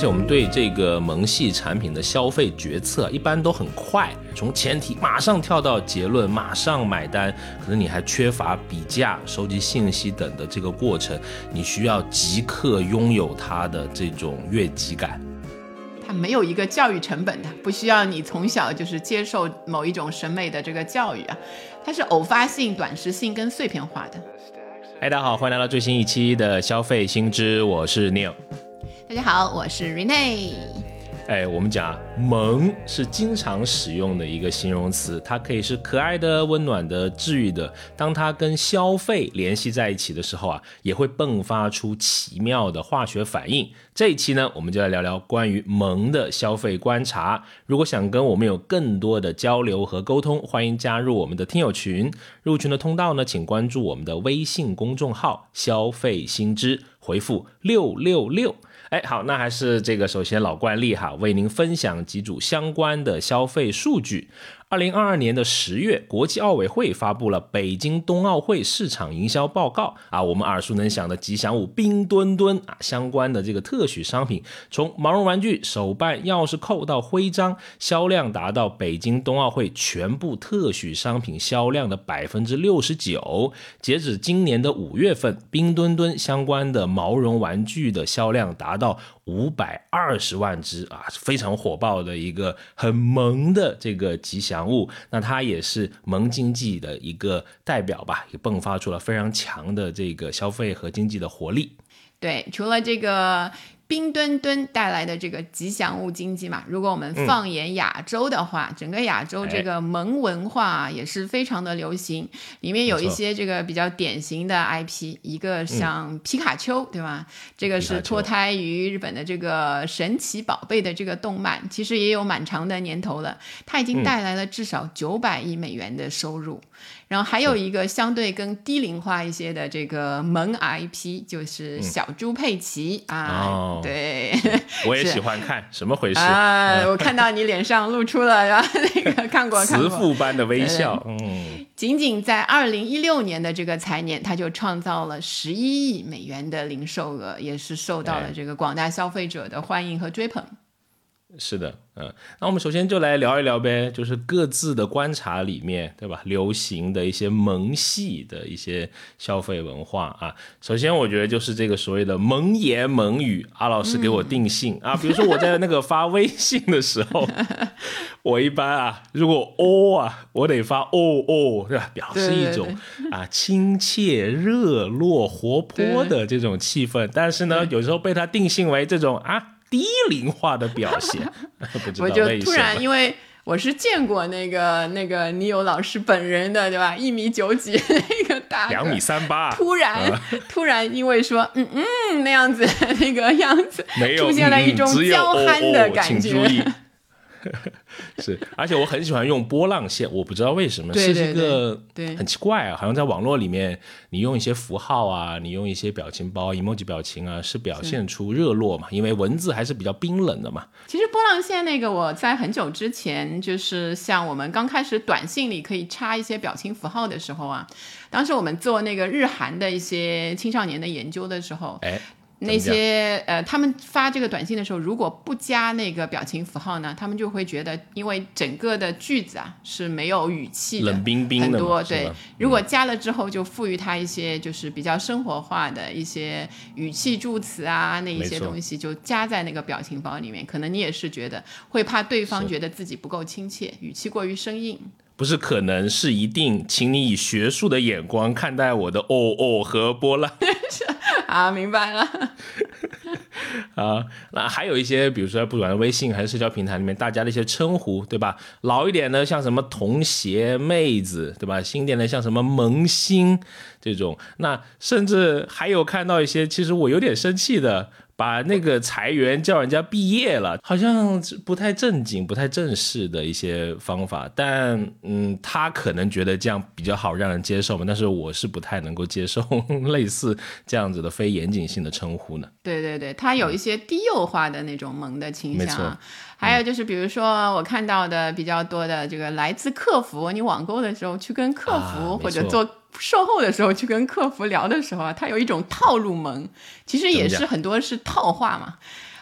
且我们对这个萌系产品的消费决策一般都很快，从前提马上跳到结论，马上买单。可能你还缺乏比价、收集信息等的这个过程，你需要即刻拥有它的这种越级感。它没有一个教育成本的，不需要你从小就是接受某一种审美的这个教育啊，它是偶发性、短时性跟碎片化的。嗨，大家好，欢迎来到最新一期的消费新知，我是 Neil。大家好，我是 Rene。哎，我们讲萌是经常使用的一个形容词，它可以是可爱的、温暖的、治愈的。当它跟消费联系在一起的时候啊，也会迸发出奇妙的化学反应。这一期呢，我们就来聊聊关于萌的消费观察。如果想跟我们有更多的交流和沟通，欢迎加入我们的听友群。入群的通道呢，请关注我们的微信公众号“消费新知”，回复六六六。哎，好，那还是这个，首先老惯例哈，为您分享几组相关的消费数据。二零二二年的十月，国际奥委会发布了北京冬奥会市场营销报告啊，我们耳熟能详的吉祥物冰墩墩啊，相关的这个特许商品，从毛绒玩具、手办、钥匙扣到徽章，销量达到北京冬奥会全部特许商品销量的百分之六十九。截止今年的五月份，冰墩墩相关的毛绒玩具的销量达到五百二十万只啊，非常火爆的一个很萌的这个吉祥。物，那它也是萌经济的一个代表吧，也迸发出了非常强的这个消费和经济的活力。对，除了这个。冰墩墩带来的这个吉祥物经济嘛，如果我们放眼亚洲的话，整个亚洲这个萌文化也是非常的流行，里面有一些这个比较典型的 IP，一个像皮卡丘，对吧？这个是脱胎于日本的这个神奇宝贝的这个动漫，其实也有蛮长的年头了，它已经带来了至少九百亿美元的收入。然后还有一个相对更低龄化一些的这个萌 IP，就是小猪佩奇啊，对，我也喜欢看，什么回事？啊？我看到你脸上露出了那个看过慈父般的微笑，嗯，仅仅在二零一六年的这个财年，它就创造了十一亿美元的零售额，也是受到了这个广大消费者的欢迎和追捧。是的，嗯，那我们首先就来聊一聊呗，就是各自的观察里面，对吧？流行的一些萌系的一些消费文化啊。首先，我觉得就是这个所谓的萌言萌语，阿老师给我定性啊。比如说我在那个发微信的时候，我一般啊，如果哦啊，我得发哦哦，对吧？表示一种啊亲切、热络、活泼的这种气氛。但是呢，有时候被他定性为这种啊。低龄化的表现，我就突然，因为我是见过那个那个倪友老师本人的，对吧？一米九几那个大，两米三八，突然突然因为说嗯嗯那样子 那个样子，出现了一种娇憨的感觉。是，而且我很喜欢用波浪线，我不知道为什么，是一个很奇怪啊，好像在网络里面，你用一些符号啊，你用一些表情包、emoji 表情啊，是表现出热络嘛？因为文字还是比较冰冷的嘛。其实波浪线那个，我在很久之前，就是像我们刚开始短信里可以插一些表情符号的时候啊，当时我们做那个日韩的一些青少年的研究的时候，哎。那些呃，他们发这个短信的时候，如果不加那个表情符号呢，他们就会觉得，因为整个的句子啊是没有语气的，冷冰冰的很多。对，如果加了之后，就赋予它一些就是比较生活化的一些语气助词啊，那一些东西就加在那个表情包里面。可能你也是觉得会怕对方觉得自己不够亲切，语气过于生硬。不是可能是一定，请你以学术的眼光看待我的哦哦和波浪。啊，明白了。啊，那还有一些，比如说不管是微信还是社交平台里面，大家的一些称呼，对吧？老一点的像什么童鞋妹子，对吧？新点的像什么萌新这种，那甚至还有看到一些，其实我有点生气的。把那个裁员叫人家毕业了，好像不太正经、不太正式的一些方法。但嗯，他可能觉得这样比较好让人接受嘛。但是我是不太能够接受 类似这样子的非严谨性的称呼呢。对对对，他有一些低幼化的那种萌的倾向。还有就是，比如说我看到的比较多的这个来自客服，你网购的时候去跟客服或者做售后的时候去跟客服聊的时候啊，他有一种套路萌，其实也是很多是套话嘛。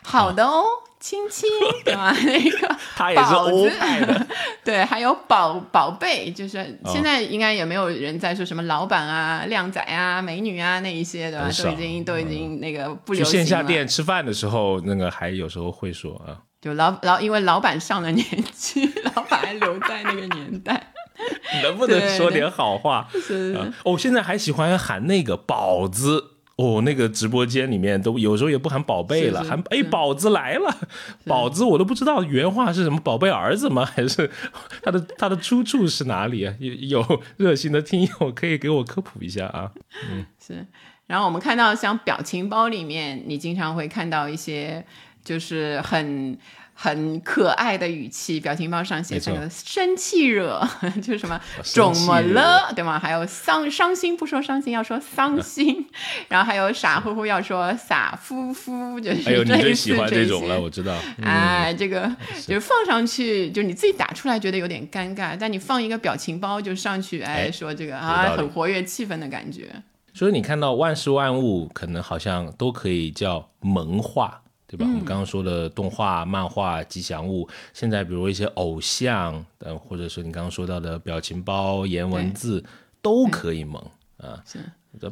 好的哦。亲亲，对吧？那个 他也是欧派的，对，还有宝宝贝，就是现在应该也没有人在说什么老板啊、靓仔啊、美女啊那一些的，都已经都已经那个不流行线下店吃饭的时候，那个还有时候会说啊，就老老因为老板上了年纪，老板还留在那个年代，能不能说点好话？是哦，现在还喜欢喊那个宝子。哦，那个直播间里面都有时候也不喊宝贝了，喊哎宝子来了，宝子我都不知道原话是什么，宝贝儿子吗？还是 他的他的出处是哪里啊？有有热心的听友可以给我科普一下啊。嗯，是。然后我们看到像表情包里面，你经常会看到一些就是很。很可爱的语气，表情包上写这个生气惹，就是什么肿么了，对吗？还有伤伤心不说伤心，要说伤心，然后还有傻乎乎要说傻乎乎，就是哎呦，你 最喜欢这种了，我知道。哎，这个就放上去，就你自己打出来觉得有点尴尬，但你放一个表情包就上去，哎，说这个啊，很活跃气氛的感觉。所以你看到万事万物，可能好像都可以叫萌化。对吧？我们刚刚说的动画、漫画、吉祥物，现在比如一些偶像，呃，或者说你刚刚说到的表情包、颜文字，都可以萌啊。是，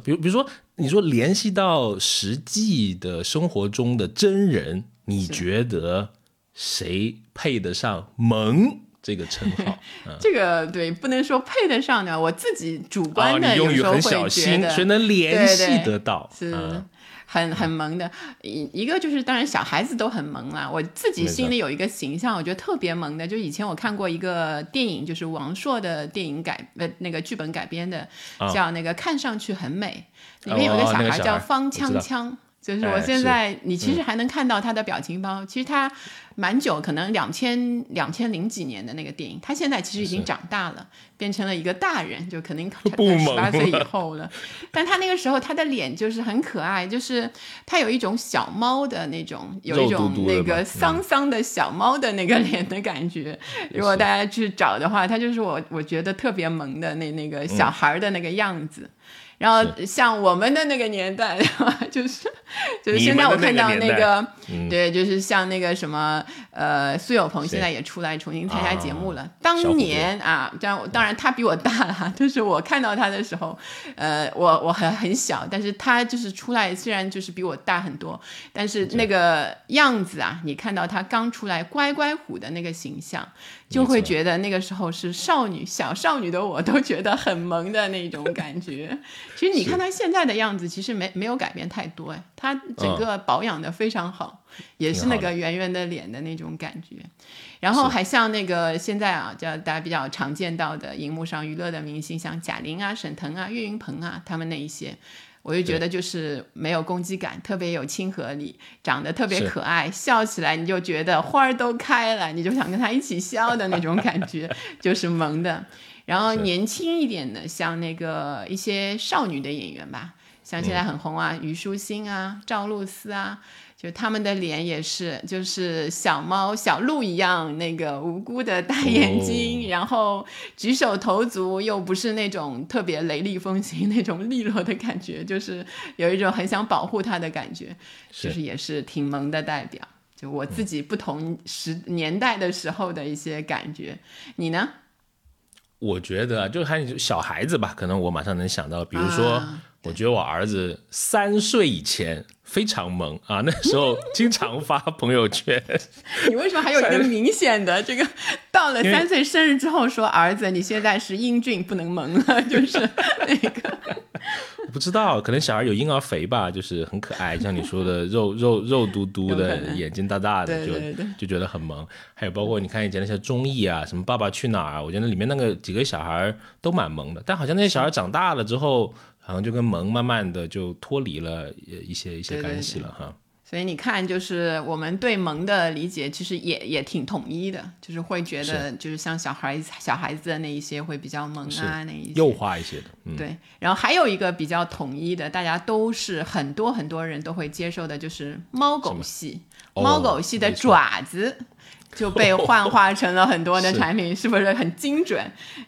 比如比如说，你说联系到实际的生活中的真人，你觉得谁配得上“萌”这个称号？这个对，不能说配得上呢，我自己主观的有时候会觉得，谁能联系得到？是。很很萌的一一个就是，当然小孩子都很萌啦。我自己心里有一个形象，我觉得特别萌的，就以前我看过一个电影，就是王朔的电影改呃那个剧本改编的，叫那个看上去很美，里面有一个小孩叫方锵锵。就是我现在，你其实还能看到他的表情包。其实他蛮久，可能两千两千零几年的那个电影，他现在其实已经长大了，变成了一个大人，就肯定 十八岁以后了。但他那个时候，他的脸就是很可爱，就是他有一种小猫的那种，有一种那个桑桑的小猫的那个脸的感觉。如果大家去找的话，他就是我我觉得特别萌的那那个小孩的那个样子。然后像我们的那个年代，就是就是现在我看到那个，对，就是像那个什么呃苏有朋现在也出来重新参加节目了。当年啊，这样当然他比我大了，就是我看到他的时候，呃，我我很很小，但是他就是出来，虽然就是比我大很多，但是那个样子啊，你看到他刚出来乖乖虎的那个形象。就会觉得那个时候是少女小少女的我都觉得很萌的那种感觉。其实你看她现在的样子，其实没没有改变太多哎，她整个保养的非常好，也是那个圆圆的脸的那种感觉。然后还像那个现在啊，叫大家比较常见到的荧幕上娱乐的明星，像贾玲啊、沈腾啊、岳云鹏啊，他们那一些。我就觉得就是没有攻击感，特别有亲和力，长得特别可爱，笑起来你就觉得花儿都开了，你就想跟他一起笑的那种感觉，就是萌的。然后年轻一点的，像那个一些少女的演员吧，像现在很红啊，虞书欣啊，赵露思啊。就他们的脸也是，就是小猫小鹿一样，那个无辜的大眼睛，然后举手投足又不是那种特别雷厉风行那种利落的感觉，就是有一种很想保护它的感觉，就是也是挺萌的代表。就我自己不同时年代的时候的一些感觉，你呢？我觉得就还有小孩子吧，可能我马上能想到，比如说，我觉得我儿子三岁以前。非常萌啊！那时候经常发朋友圈。你为什么还有一个明显的这个？到了三岁生日之后，说儿子，你现在是英俊，不能萌了，就是那个。我不知道，可能小孩有婴儿肥吧，就是很可爱，像你说的肉肉肉嘟嘟的，眼睛大大的，就就觉得很萌。还有包括你看以前那些综艺啊，什么《爸爸去哪儿》，我觉得里面那个几个小孩都蛮萌的。但好像那些小孩长大了之后。好像就跟萌慢慢的就脱离了一些一些关系了哈。所以你看，就是我们对萌的理解其实也也挺统一的，就是会觉得就是像小孩小孩子的那一些会比较萌啊那一些幼化一些的。嗯对，然后还有一个比较统一的，大家都是很多很多人都会接受的，就是猫狗系，哦猫狗系的爪子。就被幻化成了很多的 产品，是不是很精准？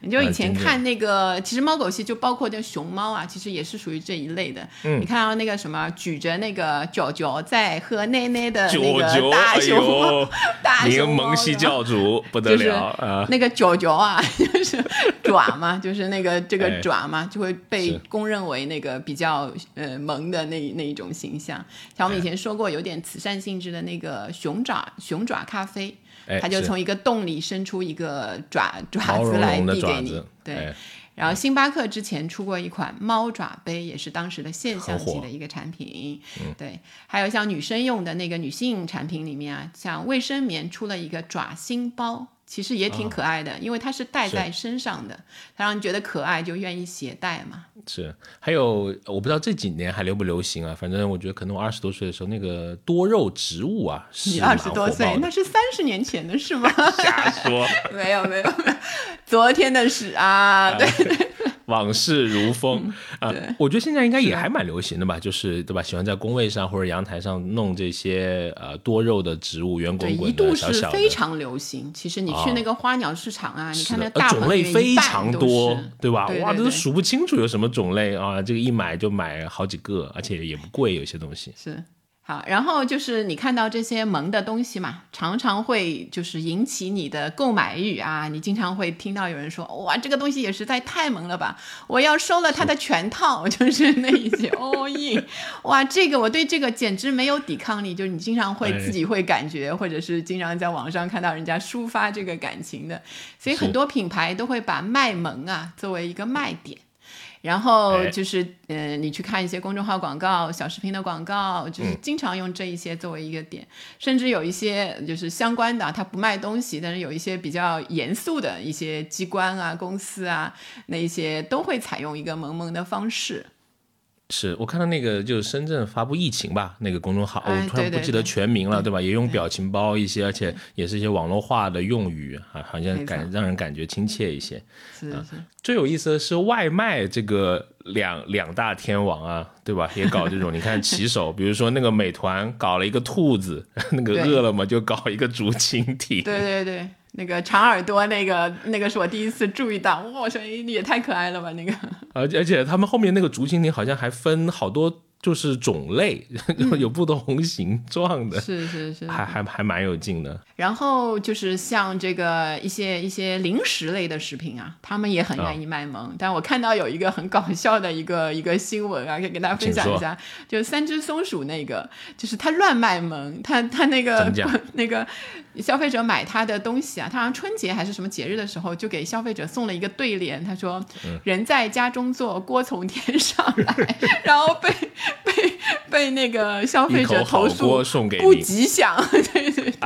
你就以前看那个，其实猫狗系就包括那熊猫啊，其实也是属于这一类的。嗯你看到那个什么举着那个脚脚在喝奶奶的 那，个大哎熊猫，大熊猫蒙系 教主不得了啊！那个脚脚啊，就是爪嘛，就是那个这哎个爪嘛，就会被公认为那个比较呃萌的那那一种形象。像我们以前说过，有点慈善性质的那个熊爪熊爪咖啡，哎它就从一个洞里伸出一个爪爪子来递给你对。哎。然后星巴克之前出过一款猫爪杯，也是当时的现象级的一个产品。对，还有像女生用的那个女性产品里面啊，像卫生棉出了一个爪心包，其实也挺可爱的，因为它是戴在身上的，它让你觉得可爱，就愿意携带嘛。是，还有我不知道这几年还流不流行啊，反正我觉得可能我二十多岁的时候，那个多肉植物啊，是你二十多岁那是三十年前的事吗？瞎说，没有没有没有，昨天的事啊，对对。往事如风啊对！我觉得现在应该也还蛮流行的吧，就是对吧？喜欢在工位上或者阳台上弄这些呃多肉的植物，圆对，滚滚一度的小小的，是非常流行。其实你去那个花鸟市场啊，你看那大呃种类非常多是，对吧？哇，对对对都数不清楚有什么种类啊！这个一买就买好几个，而且也不贵，有些东西。是好，然后就是你看到这些萌的东西嘛，常常会就是引起你的购买欲啊。你经常会听到有人说：“哇，这个东西也实在太萌了吧，我要收了它的全套。”就是那一些 all in，哇，这个我对这个简直没有抵抗力。就是你经常会哎自己会感觉，或者是经常在网上看到人家抒发这个感情的，所以很多品牌都会把卖萌啊作为一个卖点。然后哎就是，呃，你去看一些公众号广告、小视频的广告，就是嗯经常用这一些作为一个点，甚至有一些就是相关的，它不卖东西，但是有一些比较严肃的一些机关啊、公司啊，那一些都会采用一个萌萌的方式。是我看到那个就是深圳发布疫情吧，那个公众号，哎我突然不记得全名了，对对吧？也用表情包一些，而且也是一些网络化的用语啊，好像感让人感觉亲切一些。是是，最有意思的是外卖这个两两大天王啊，对吧？也搞这种，你看骑手，比如说那个美团搞了一个兔子，那个饿了么就搞一个竹蜻蜓，对对对，那个长耳朵那个那个是我第一次注意到，哇，声音你也太可爱了吧，那个。而且而且他们后面那个竹蜻蜓好像还分好多就是种类，有不同形状的，是是是，还还还蛮有劲的。然后就是像这个一些一些零食类的食品啊，他们也很愿意卖萌。但我看到有一个很搞笑的一个 一个新闻啊，可以跟大家分享一下，就三只松鼠那个，就是他乱卖萌，他他那个 那个消费者买他的东西啊，他好像春节还是什么节日的时候，就给消费者送了一个对联，他说：“嗯人在家中坐，锅从天上来。”然后被 被被那个消费者投诉锅送给不吉祥，对 对对。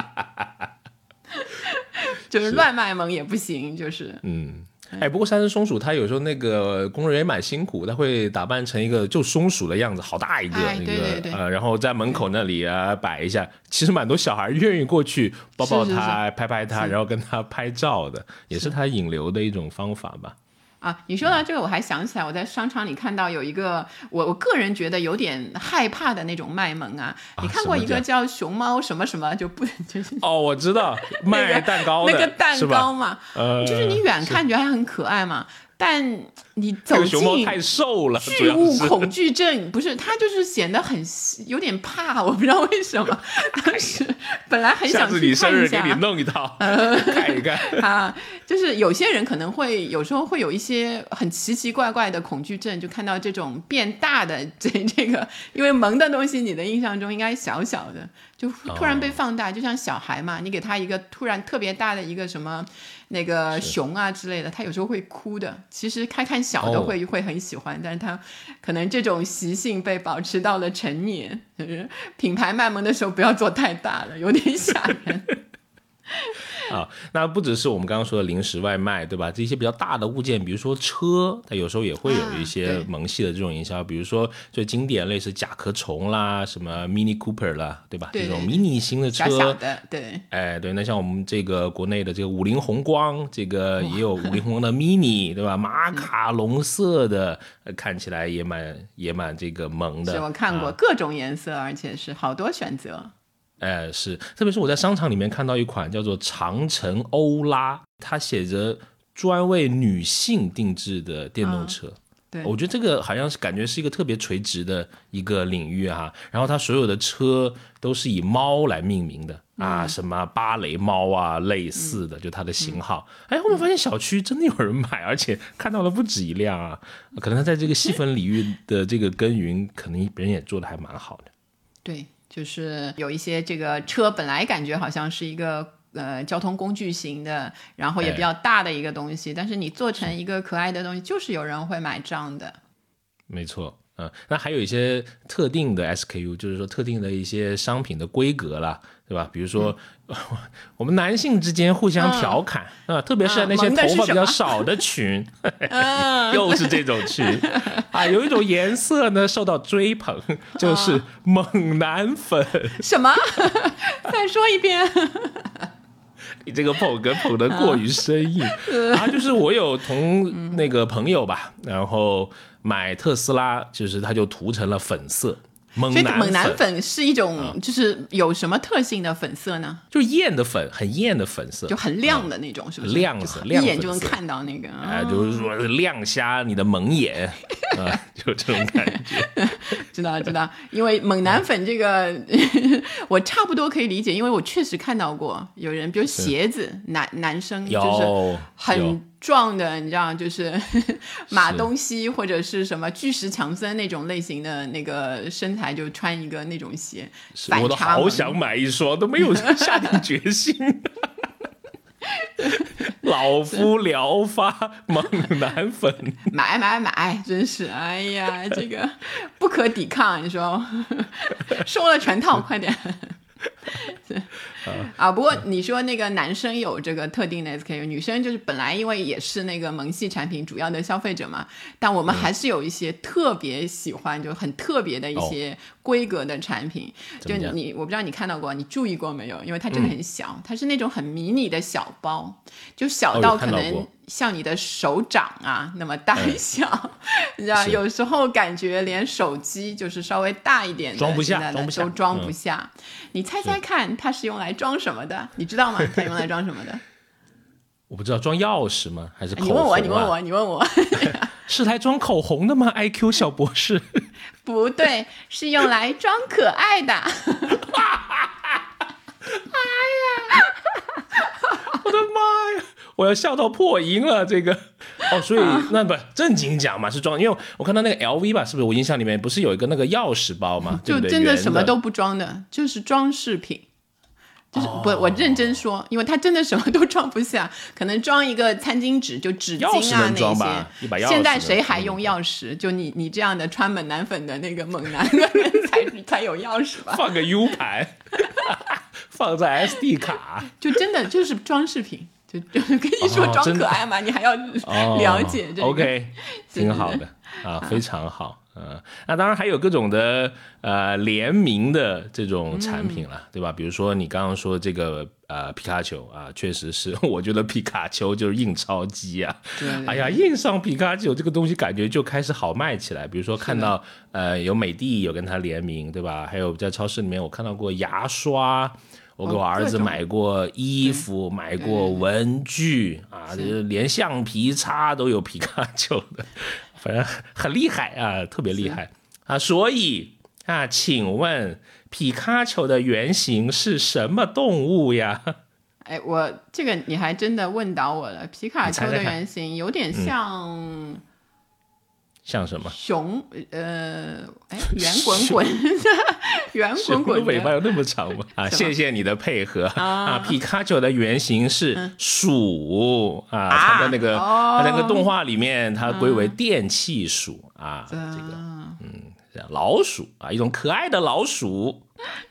就是乱卖萌也不行，就是嗯，哎，不过三只松鼠它有时候那个工作人也蛮辛苦，他会打扮成一个就松鼠的样子，好大一个、哎那个对对对。呃，然后在门口那里啊摆一下，其实蛮多小孩愿意过去抱抱它、拍拍它，然后跟它拍照的，也是。它引流的一种方法吧。啊，你说到这个，我还想起来，我在商场里看到有一个我我个人觉得有点害怕的那种卖萌啊。你看过一个叫熊猫什么什么就不 就是哦，我知道卖蛋糕的那个蛋糕嘛，呃，就是你远看觉得还很可爱嘛，但你走进熊猫近太瘦了，巨物恐惧症不是，他就是显得很有点怕，我不知道为什么。当时本来很想去次你生看一下日给你，弄一套，看一看。啊，就是有些人可能会有时候会有一些很奇奇怪怪的恐惧症，就看到这种变大的这这个，因为萌的东西，你的印象中应该小小的，就突然被放大，就像小孩嘛，你给他一个突然特别大的一个什么那个熊啊之类的，他有时候会哭的。其实看看小的哦会、会很喜欢，但是他可能这种习性被保持到了成年，就是品牌卖萌的时候不要做太大了，有点吓人。啊，那不只是我们刚刚说的零食外卖，对吧？这些比较大的物件，比如说车，它有时候也会有一些萌系的这种营销，比如说最经典类似甲壳虫啦，什么 Mini Cooper 啦，对吧？这种迷你型的车，小小的，对，哎，对。那像我们这个国内的这个五菱宏光，这个也有五菱宏光的 Mini，对吧？马卡龙色的，看起来也蛮也蛮这个萌的。是我看过各种颜色，而且是好多选择。哎，是，特别是我在商场里面看到一款叫做长城欧拉，它写着专为女性定制的电动车。对，我觉得这个好像是感觉是一个特别垂直的一个领域哈。然后它所有的车都是以猫来命名的啊，什么芭蕾猫啊，类似的，就它的型号。哎，后面发现小区真的有人买，而且看到了不止一辆啊。可能它在这个细分领域的这个耕耘，可能别人也做的还蛮好的。对。就是有一些这个车本来感觉好像是一个呃交通工具型的，然后也比较大的一个东西，但是你做成一个可爱的东西，就是有人会买账的。没错，嗯，那还有一些特定的 SKU，就是说特定的一些商品的规格啦。对吧？比如说，我们男性之间互相调侃啊，特别是那些头发比较少的群，又是这种群 啊。有一种颜色呢受到追捧，就是猛男粉。什么？再说一遍。你这个捧哏捧得过于生硬啊！就是我有同那个朋友吧，然后买特斯拉，就是他就涂成了粉色。猛男粉是一种，就是有什么特性的粉色呢？就艳的粉，很艳的粉色，就很亮的那种，是不是？亮色，一眼就能看到那个。哎，就是说亮瞎你的蒙眼啊，就这种感觉。知道知道，因为猛男粉这个，我差不多可以理解，因为我确实看到过有人，比如鞋子，男男生就是很。壮的，你知道，就是 马东锡或者是什么巨石强森那种类型的那个身材，就穿一个那种鞋。我都好想买一双，都没有 下定决心。老夫聊发猛男粉，买买买，真是，哎呀，这个不可抵抗，你说，收了全套，快点。啊，不过你说那个男生有这个特定的 SKU，女生就是本来因为也是那个萌系产品主要的消费者嘛，但我们还是有一些特别喜欢，就很特别的一些规格的产品。就你，我不知道你看到过，你注意过没有？因为它真的很小，它是那种很迷你的小包，就小到可能。像你的手掌啊那么大小，你知道，有时候感觉连手机就是稍微大一点的，装不下，装不下，都装不下。你猜猜看，它是用来装什么的？你知道吗？它用来装什么的？我不知道，装钥匙吗？还是口红？你问我，你问我，你问我，是来装口红的吗？I Q 小博士，不对，是用来装可爱的。哎呀，我的妈呀！我要笑到破音了，这个哦，所以那不正经讲嘛，是装，因为我看到那个 LV 吧，是不是？我印象里面不是有一个那个钥匙包嘛？就真的什么都不装的，就是装饰品，就是不，我认真说，因为它真的什么都装不下，可能装一个餐巾纸，就纸巾啊那些。现在谁还用钥匙？就你你这样的穿猛男粉的那个猛男的人才才有钥匙吧？放个 U 盘，放在 SD 卡，就真的就是装饰品。就 就跟你说装可爱嘛，你还要了解这个，OK，挺好的啊，非常好，嗯，那当然还有各种的呃联名的这种产品了，对吧？比如说你刚刚说这个呃皮卡丘啊，确实是，我觉得皮卡丘就是印钞机啊，哎呀，印上皮卡丘这个东西感觉就开始好卖起来。比如说看到呃有美的有跟它联名，对吧？还有在超市里面我看到过牙刷。我给我儿子买过衣服，买过文具啊，连橡皮擦都有皮卡丘的，反正很厉害啊，特别厉害啊。所以啊，请问皮卡丘的原型是什么动物呀？哎，我这个你还真的问倒我了。皮卡丘的原型有点像。像什么熊？呃，哎，圆滚滚，圆滚滚，尾巴有那么长吗？啊，谢谢你的配合啊！皮卡丘的原型是鼠啊，它的那个它那个动画里面，它归为电气鼠啊，这个嗯，老鼠啊，一种可爱的老鼠。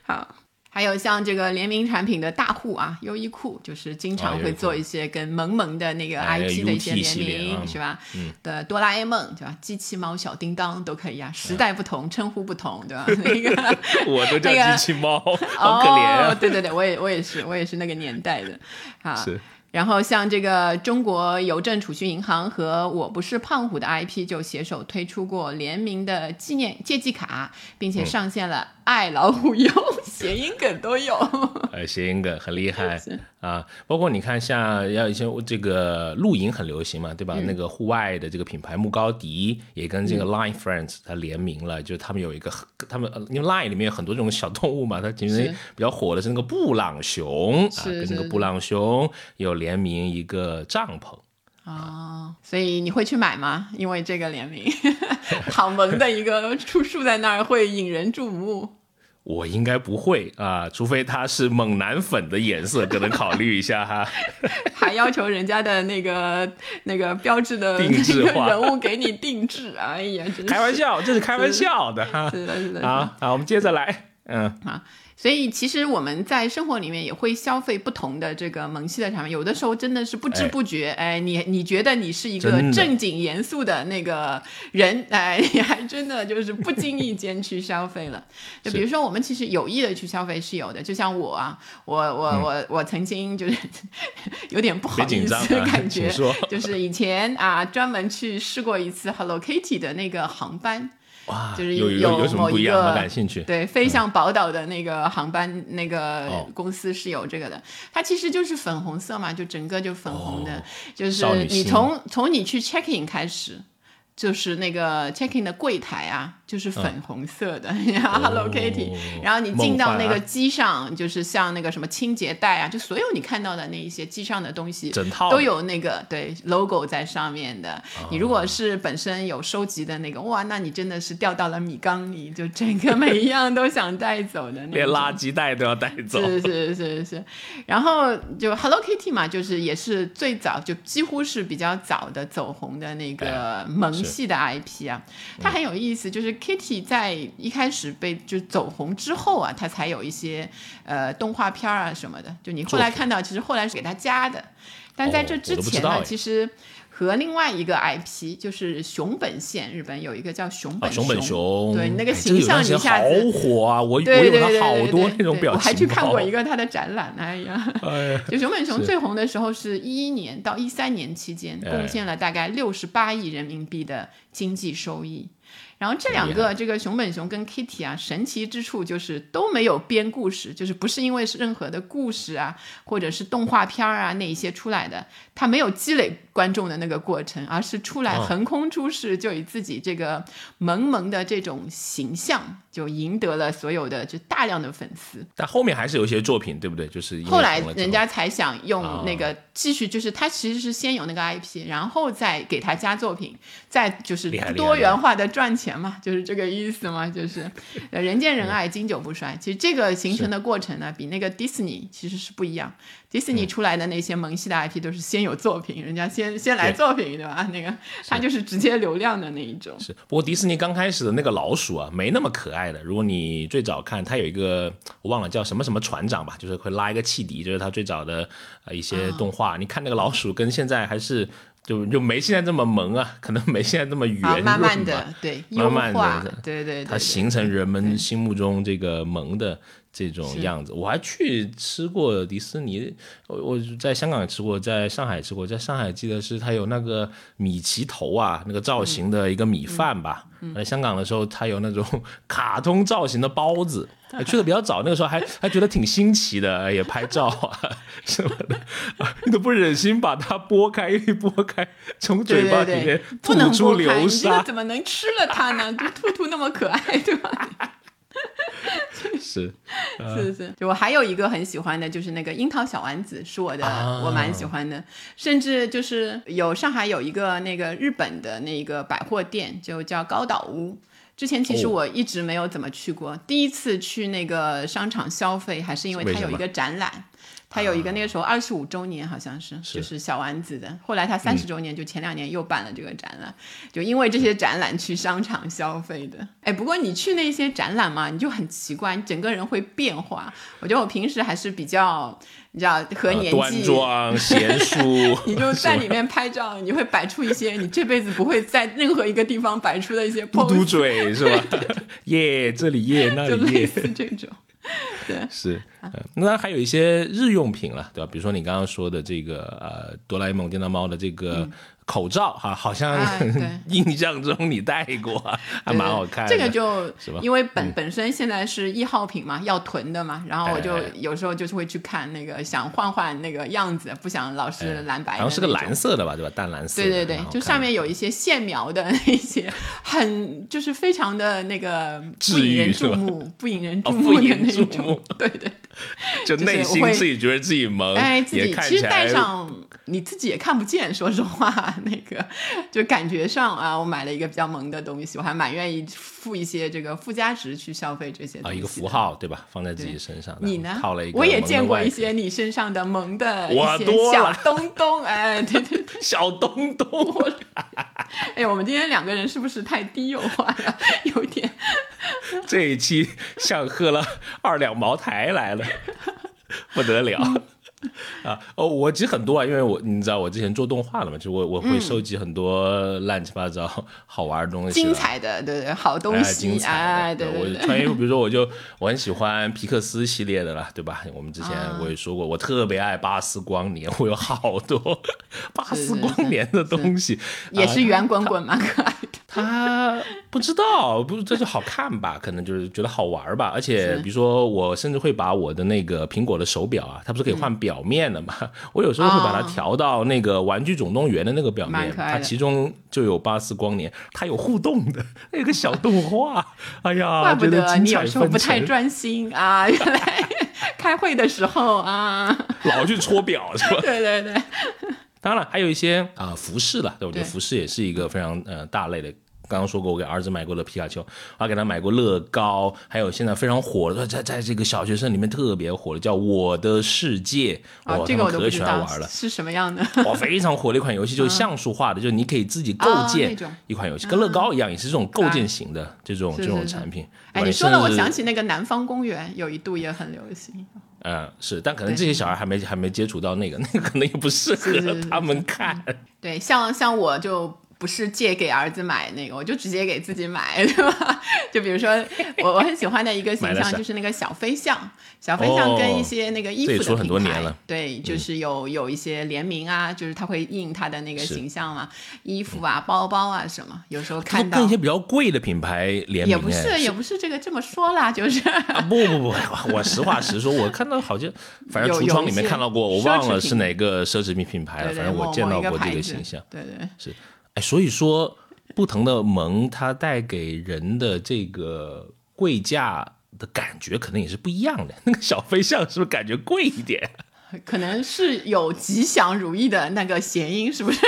好，还有像这个联名产品的大户啊，优衣库就是经常会做一些跟萌萌的那个 IP 的一些联名，是吧？的哆啦 A 梦，对吧？机器猫、小叮当都可以啊，时代不同，称呼不同，对吧？那个 我都叫机器猫，好可怜。对对对，我也我也是，我也是那个年代的啊。然后像这个中国邮政储蓄银行和我不是胖虎的 IP 就携手推出过联名的纪念借记卡，并且上线了。爱老虎油，谐音梗都有。呃，谐音梗很厉害啊！包括你看，像要一些这个露营很流行嘛，对吧？那个户外的这个品牌牧高迪也跟这个 Line Friends 它联名了，就是他们有一个，他们因为 Line 里面有很多这种小动物嘛，它其实比较火的是那个布朗熊啊，跟那个布朗熊有联名一个帐篷。哦，所以你会去买吗？因为这个联名，好萌的一个出树在那儿会引人注目。我应该不会啊，除非它是猛男粉的颜色，可能考虑一下哈。还要求人家的那个那个标志的定制化 人物给你定制，哎呀，真开玩笑，这是开玩笑的哈。是的，是的。好，好，我们接着来，嗯，好。所以其实我们在生活里面也会消费不同的这个萌系的产品，有的时候真的是不知不觉，哎，你你觉得你是一个正经严肃的那个人，哎，你还真的就是不经意间去消费了。就比如说我们其实有意的去消费是有的，就像我啊，我我我我曾经就是 有点不好意思的感 觉，就是以前啊专门去试过一次 Hello Kitty 的那个航班。哇，就是有有某一个感兴趣，对，飞向宝岛的那个航班，那个公司是有这个的。它其实就是粉红色嘛，就整个就粉红的，就是你从从你去 check in 开始。就是那个 check in 的柜台啊，就是粉红色的，Hello Kitty。然后你进到那个机上，就是像那个什么清洁袋啊，就所有你看到的那一些机上的东西，整套都有那个对 logo 在上面的。你如果是本身有收集的那个，哇，那你真的是掉到了米缸里，就整个每一样都想带走的，连垃圾袋都要带走。是是是是。然后就 Hello Kitty 嘛，就是也是最早就几乎是比较早的走红的那个萌。系的 IP 啊，它很有意思，就是 Kitty 在一开始被就走红之后啊，它才有一些呃动画片啊什么的。就你后来看到，其实后来是给它加的，但在这之前呢，其实。和另外一个 IP 就是熊本县，日本有一个叫熊本熊，本熊对那个形象一下子好火啊！我我有他好多那种表情我还去看过一个他的展览，哎呀，就熊本熊最红的时候是一一年到一三年期间，贡献了大概六十八亿人民币的经济收益。然后这两个，这个熊本熊跟 Kitty 啊，神奇之处就是都没有编故事，就是不是因为是任何的故事啊，或者是动画片啊那一些出来的，它没有积累观众的那个过程，而是出来横空出世，就以自己这个萌萌的这种形象，就赢得了所有的就大量的粉丝。但后面还是有一些作品，对不对？就是后来人家才想用那个继续，就是他其实是先有那个 IP，然后再给他加作品，再就是多元化的赚钱。嘛，就是这个意思嘛，就是人见人爱，经久不衰。其实这个形成的过程呢，比那个迪士尼其实是不一样。迪士尼出来的那些萌系的 IP 都是先有作品，人家先先来作品，对吧？那个它就是直接流量的那一种。是，不过迪士尼刚开始的那个老鼠啊，没那么可爱的。如果你最早看，它有一个我忘了叫什么什么船长吧，就是会拉一个汽笛，就是它最早的呃一些动画。你看那个老鼠跟现在还是。就就没现在这么萌啊，可能没现在这么圆润慢慢的，对，慢慢的，对对，它形成人们心目中这个萌的这种样子。我还去吃过迪士尼，我我在香港也吃过，在上海吃过，在上海记得是它有那个米奇头啊，那个造型的一个米饭吧。在香港的时候，它有那种 卡通造型的包子。去的比较早，那个时候还还觉得挺新奇的，也拍照啊 什么的，你都不忍心把它剥开，一剥开从嘴巴里面吐出流沙，怎么能吃了它呢？就兔兔那么可爱，对吧？是。是是，就我还有一个很喜欢的，就是那个樱桃小丸子，是我的，我蛮喜欢的。甚至就是有上海有一个那个日本的那个百货店，就叫高岛屋。之前其实我一直没有怎么去过，第一次去那个商场消费，还是因为它有一个展览。他有一个那个时候二十五周年，好像是就是小丸子的。后来他三十周年，就前两年又办了这个展览，就因为这些展览去商场消费的。哎，不过你去那些展览嘛，你就很奇怪，你整个人会变化。我觉得我平时还是比较，你知道和年纪端庄 贤淑，你就在里面拍照，你会摆出一些你这辈子不会在任何一个地方摆出的一些不嘟嘴是吧？耶，这里耶，那里耶，这种。对，是，那还有一些日用品了，对吧？比如说你刚刚说的这个呃，哆啦 A 梦电脑猫的这个。口罩哈，好像 印象中你戴过，还蛮好看。这个就因为本本身现在是易耗品嘛，要囤的嘛，然后我就有时候就是会去看那个，想换换那个样子，不想老是蓝白。然后是个蓝色的吧，对吧？淡蓝色。对对对，就上面有一些线描的那些，很就是非常的那个不引人注目，不引人注目的那种。对对，就内心自己觉得自己萌，哎，自己其实戴上。你自己也看不见，说实话，那个就感觉上啊，我买了一个比较萌的东西，我还蛮愿意付一些这个附加值去消费这些啊，一个符号对吧？放在自己身上，你呢？套了一个，我也见过一些你身上的萌的一些小东东，哎，对对，小东东。哎，我们今天两个人是不是太低幼化了？有点。这一期像喝了二两茅台来了，不得了。啊哦，我其实很多啊，因为我你知道我之前做动画了嘛，就我我会收集很多乱七八糟好玩的东西，精彩的对对好东西，精彩的。我穿衣服，比如说我就 我很喜欢皮克斯系列的了，对吧？我们之前我也说过，我特别爱巴斯光年，我有好多 巴斯光年的东西，也是圆滚滚蛮可爱的。他不知道，不这就好看吧？可能就是觉得好玩吧。而且比如说我甚至会把我的那个苹果的手表啊，它不是可以换表。表面的嘛，我有时候会把它调到那个《玩具总动员》的那个表面，它其中就有巴斯光年，它有互动的 那个小动画。哎呀，怪不得你有时候不太专心啊！原来开会的时候啊，老去戳表是吧？对对对。当然了，还有一些啊服饰了，对不对？服饰也是一个非常呃大类的。刚刚说过，我给儿子买过了皮卡丘，我还给他买过乐高，还有现在非常火的，在在这个小学生里面特别火的叫《我的世界》，哦，这个我可喜欢玩了，是什么样的？哇，非常火的一款游戏，就是像素化的，就是你可以自己构建一款游戏，跟乐高一样，也是这种构建型的这种这种产品。哎，你说了，我想起那个南方公园有一度也很流行。嗯，是，但可能这些小孩还没还没接触到那个，那个可能也不适合他们看。对，像像我就。不是借给儿子买那个，我就直接给自己买，对吧？就比如说，我我很喜欢的一个形象就是那个小飞象，小飞象跟一些那个衣服的品牌，对，就是有有一些联名啊，就是他会印他的那个形象嘛，衣服啊、包包啊什么，有时候看到跟一些比较贵的品牌联名，也不是也不是这个这么说啦，就是不不不，我实话实说，我看到好像 反正橱窗里面看到过，我忘了是哪个奢侈品品牌了，反正我见到过这个形象，对对是。哎，所以说，不同的萌它带给人的这个贵价的感觉，可能也是不一样的。那个小飞象是不是感觉贵一点？可能是有吉祥如意的那个谐音，是不是？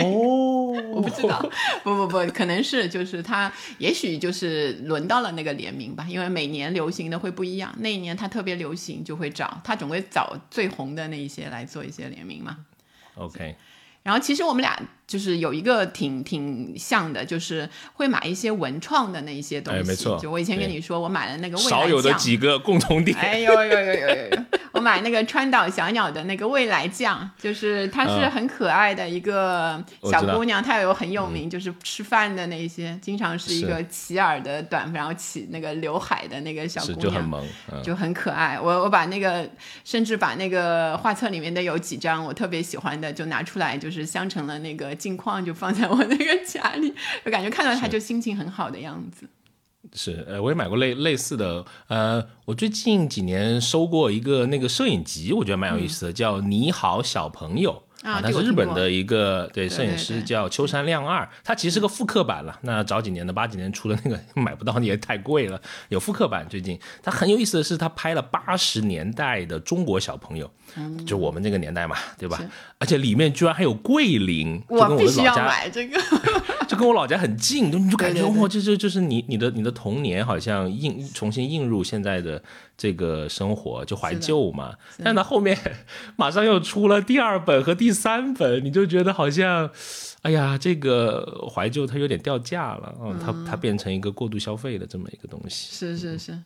哦，我不知道。不不不，可能是就是它，也许就是轮到了那个联名吧。因为每年流行的会不一样，那一年它特别流行，就会找它总会找最红的那一些来做一些联名嘛。OK。然后其实我们俩就是有一个挺挺像的，就是会买一些文创的那一些东西。哎，没错。就我以前跟你说，我买了那个未来少有的几个共同点。哎呦呦呦呦呦呦！我买那个川岛小鸟的那个未来酱，就是它是很可爱的一个小姑娘，她有很有名，就是吃饭的那一些，经常是一个齐耳的短，然后起那个刘海的那个小姑娘，就很萌，就很可爱。我我把那个甚至把那个画册里面的有几张我特别喜欢的，就拿出来，就是镶成了那个镜框，就放在我那个家里，就感觉看到它就心情很好的样子。是，呃，我也买过类类似的，呃，我最近几年收过一个那个摄影集，我觉得蛮有意思的，叫《你好小朋友》。啊，他是日本的一个对摄影师，叫秋山亮二。他其实是个复刻版了。那早几年的八几年出的那个 买不到，也太贵了。有复刻版，最近他很有意思的是，他拍了八十年代的中国小朋友，就我们那个年代嘛，对吧？而且里面居然还有桂林，我必须要买这个。就跟我老家很近，就你就感觉哇，这这就是你你的你的童年好像映重新映入现在的这个生活，就怀旧嘛。但他后面马上又出了第二本和第三本，你就觉得好像，哎呀，这个怀旧它有点掉价了，嗯，它它变成一个过度消费的这么一个东西。是是是。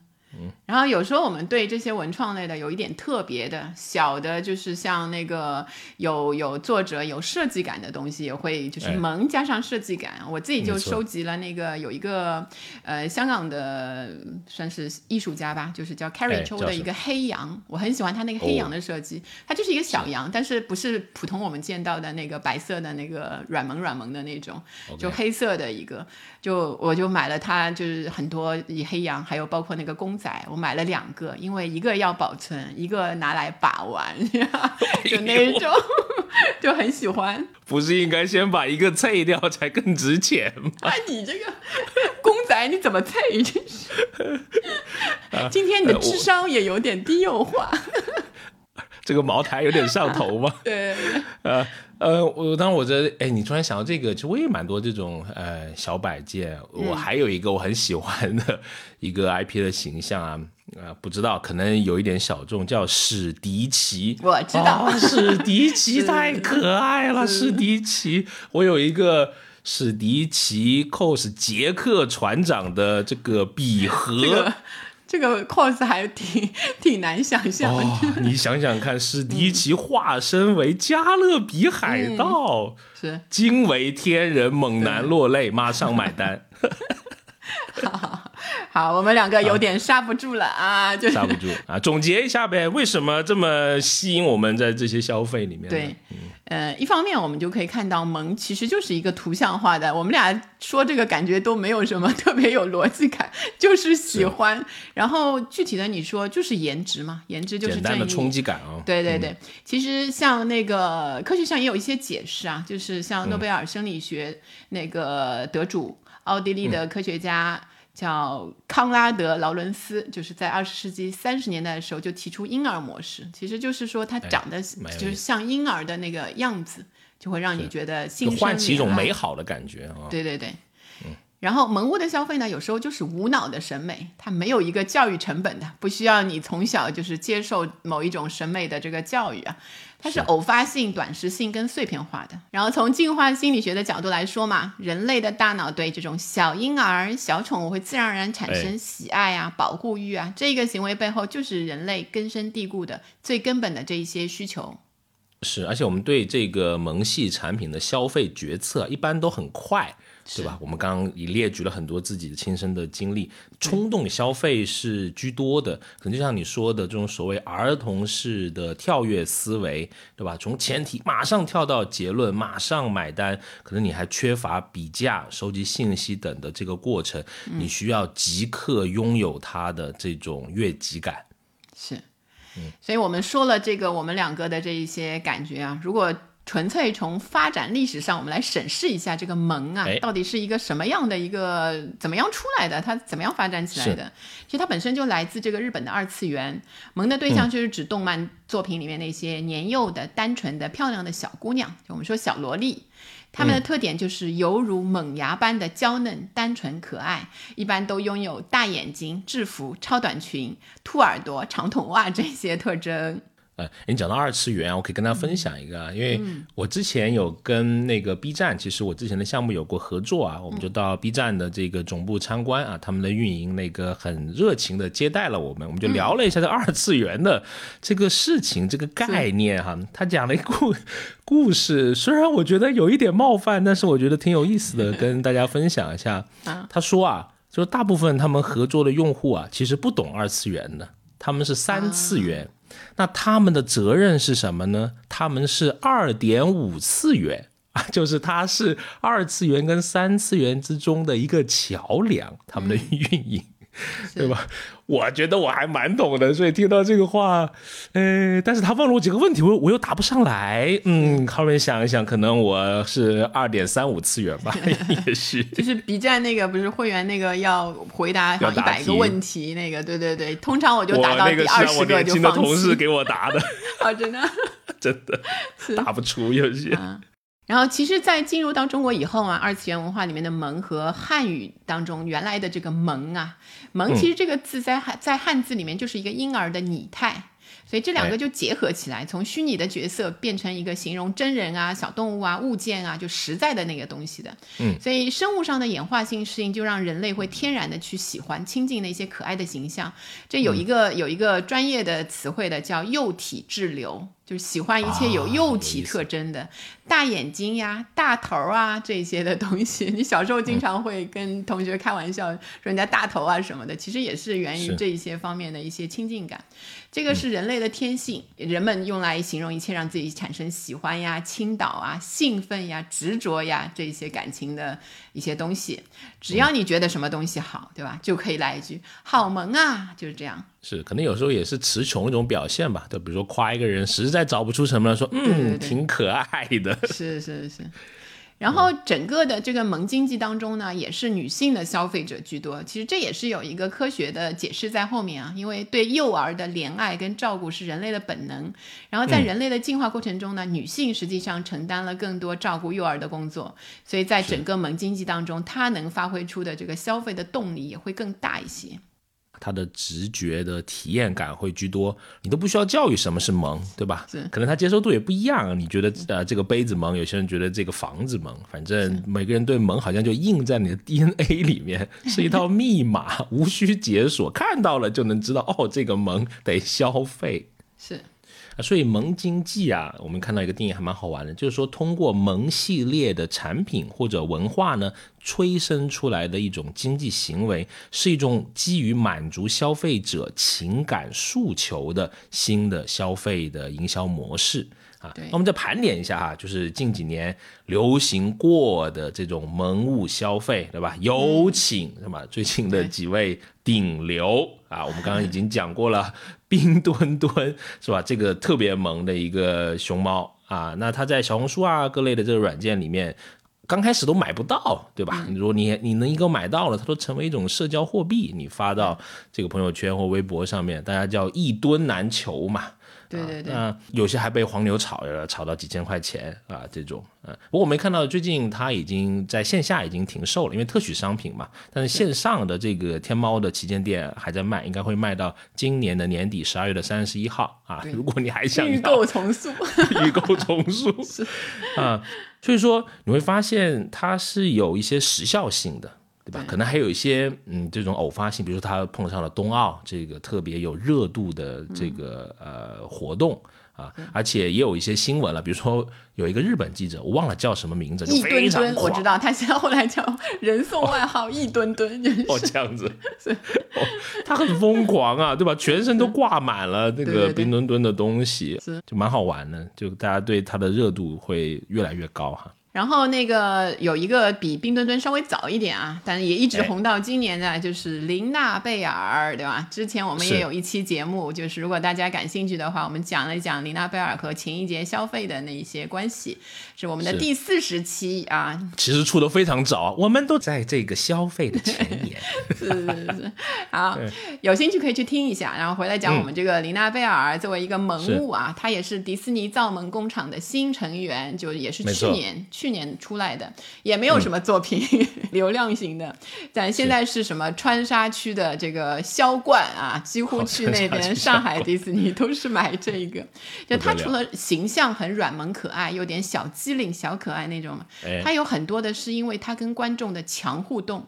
然后有时候我们对这些文创类的有一点特别的小的，就是像那个有有作者有设计感的东西，也会就是哎萌加上设计感。我自己就收集了那个有一个呃香港的算是艺术家吧，就是叫 Carrie 哎 Chou 的一个黑羊，我很喜欢他那个黑羊哦的设计，它就是一个小羊，但是不是普通我们见到的那个白色的那个软萌软萌的那种，就黑色的一个，就我就买了它，就是很多以黑羊，还有包括那个公仔，我买了两个，因为一个要保存，一个拿来把玩，就那种，就很喜欢。不是应该先把一个碎掉才更值钱吗？啊，你这个公仔你怎么配？真是，今天你的智商也有点低幼化。这个茅台有点上头 吗？对，呃呃，我当然我觉得，哎，你突然想到这个，其实我也蛮多这种呃小摆件。我还有一个我很喜欢的一个 IP 的形象啊，啊、不知道可能有一点小众，叫史迪奇。我知道哦史迪奇 太可爱了，史迪奇，我有一个。史迪奇 cos 杰克船长的这个笔盒，这个这个 cos 还挺挺难想象的。哦，你想想看，史迪奇化身为加勒比海盗，是，惊为天人，猛男落泪，马上买单，好，我们两个有点刹不住了啊，就是刹不住啊！总结一下呗，为什么这么吸引我们在这些消费里面？对，，呃，一方面我们就可以看到萌其实就是一个图像化的，我们俩说这个感觉都没有什么特别有逻辑感，就是喜欢。然后具体的你说就是颜值嘛，颜值就是。简单的冲击感啊！对对对，其实像那个科学上也有一些解释啊，就是像诺贝尔生理学那个得主，奥地利的科学家。叫康拉德·劳伦斯，就是在二十世纪三十年代的时候就提出婴儿模式，其实就是说他长得就是像婴儿的那个样子，就会让你觉得就心生唤起一种美好的感觉啊！对对对。然后萌物的消费呢，有时候就是无脑的审美，它没有一个教育成本的，不需要你从小就是接受某一种审美的这个教育啊，它是偶发性、短时性跟碎片化的。然后从进化心理学的角度来说嘛，人类的大脑对这种小婴儿、小宠物会自然而然产生喜爱啊、保护欲啊，这个行为背后就是人类根深蒂固的最根本的这一些需求。是，而且我们对这个萌系产品的消费决策一般都很快，对吧？我们刚刚也列举了很多自己的亲身的经历，冲动消费是居多的，可能就像你说的这种所谓儿童式的跳跃思维，对吧？从前提马上跳到结论，马上买单，可能你还缺乏比价、收集信息等的这个过程，你需要即刻拥有它的这种越级感。是，嗯所以我们说了这个我们两个的这一些感觉啊，如果纯粹从发展历史上，我们来审视一下这个萌啊哎，到底是一个什么样的一个怎么样出来的，它怎么样发展起来的？其实它本身就来自这个日本的二次元，萌的对象就是指动漫作品里面那些年幼的、单纯的、漂亮的小姑娘，就我们说小萝莉。她们的特点就是犹如萌芽般的娇嫩、单纯、可爱，一般都拥有大眼睛、制服、超短裙、兔耳朵、长筒袜这些特征。呃，你讲到二次元啊，我可以跟大家分享一个啊，因为嗯。我之前有跟那个 B 站，其实我之前的项目有过合作啊，我们就到 B 站的这个总部参观啊，他们的运营那个很热情的接待了我们，我们就聊了一下这二次元的这个事情、这个概念哈、他讲了一个故故事，虽然我觉得有一点冒犯，但是我觉得挺有意思的，跟大家分享一下。他说啊，就是大部分他们合作的用户啊，其实不懂二次元的，他们是三次元。那他们的责任是什么呢？他们是二点五次元啊，就是它是二次元跟三次元之中的一个桥梁，他们的运营。对吧？我觉得我还蛮懂的，所以听到这个话，呃，但是他问了我几个问题，我我又答不上来。嗯，后面想一想，可能我是二点三五次元吧，也是。就是 B 站那个不是会员那个要回答一百个问题，那个对对对，通常我就答到第二十个就放弃。同事给我答的，哦，真的真的答不出有些。嗯然后，其实，在进入到中国以后啊，二次元文化里面的“萌”和汉语当中原来的这个“萌”啊，“萌”其实这个字在汉在汉字里面就是一个婴儿的拟态。所以这两个就结合起来，从虚拟的角色变成一个形容真人啊、小动物啊、物件啊，就实在的那个东西的。嗯，所以生物上的演化性适应，就让人类会天然的去喜欢亲近那些可爱的形象。这有一个有一个专业的词汇的，叫幼体质流。就是喜欢一切有幼体特征的，大眼睛呀、大头啊这些的东西。你小时候经常会跟同学开玩笑说人家大头啊什么的，其实也是源于这一些方面的一些亲近感。这个是人类的天性，人们用来形容一切让自己产生喜欢呀、倾倒啊、兴奋呀、执着呀这些感情的一些东西。只要你觉得什么东西好，对吧？就可以来一句“好萌啊”，就是这样。是，可能有时候也是词穷一种表现吧。就比如说夸一个人，实在找不出什么，说嗯，挺可爱的。是是是。然后整个的这个萌经济当中呢，也是女性的消费者居多。其实这也是有一个科学的解释在后面啊，因为对幼儿的怜爱跟照顾是人类的本能。然后在人类的进化过程中呢，女性实际上承担了更多照顾幼儿的工作，所以在整个萌经济当中，她能发挥出的这个消费的动力也会更大一些。他的直觉的体验感会居多，你都不需要教育什么是萌，对吧？是，可能他接受度也不一样。你觉得呃这个杯子萌，有些人觉得这个房子萌，反正每个人对萌好像就印在你的 DNA 里面，是一套密码，无需解锁，看到了就能知道哦，这个萌得消费。是。所以萌经济啊，我们看到一个定义还蛮好玩的，就是说通过萌系列的产品或者文化呢，催生出来的一种经济行为，是一种基于满足消费者情感诉求的新的消费的营销模式。啊，那我们再盘点一下哈，就是近几年流行过的这种萌物消费，对吧？有请什么？最近的几位顶流啊，我们刚刚已经讲过了，冰墩墩是吧？这个特别萌的一个熊猫啊，那它在小红书啊各类的这个软件里面，刚开始都买不到，对吧？如果你你能一个买到了，它都成为一种社交货币，你发到这个朋友圈或微博上面，大家叫一吨难求嘛。对对对，那有些还被黄牛炒了，炒到几千块钱啊，这种，嗯，不过我没看到最近它已经在线下已经停售了，因为特许商品嘛。但是线上的这个天猫的旗舰店还在卖，应该会卖到今年的年底十二月的三十一号啊。如果你还想预购重塑，预购重塑 是啊，所以说你会发现它是有一些时效性的。对吧？可能还有一些嗯，这种偶发性，比如说他碰上了冬奥这个特别有热度的这个呃活动啊，而且也有一些新闻了，比如说有一个日本记者，我忘了叫什么名字，一吨吨，我知道他现在后来叫人送外号一吨吨，哦这样子，他很疯狂啊，对吧？全身都挂满了那个冰墩墩的东西，就蛮好玩的，就大家对他的热度会越来越高哈。然后那个有一个比冰墩墩稍微早一点啊，但是也一直红到今年的，就是琳娜贝尔，对吧？之前我们也有一期节目，就是如果大家感兴趣的话，我们讲了讲琳娜贝尔和情意节消费的那一些关系，是我们的第四十期啊。其实出的非常早，我们都在这个消费的前沿。是是是，好，有兴趣可以去听一下，然后回来讲我们这个琳娜贝尔作为一个萌物啊，她也是迪士尼造萌工厂的新成员，就也是去年去。去年出来的也没有什么作品 流量型的，但现在是什么川沙区的这个销冠啊，几乎去那边上海迪士尼都是买这个。就它除了形象很软萌可爱，有点小机灵小可爱那种，他有很多的是因为他跟观众的强互动。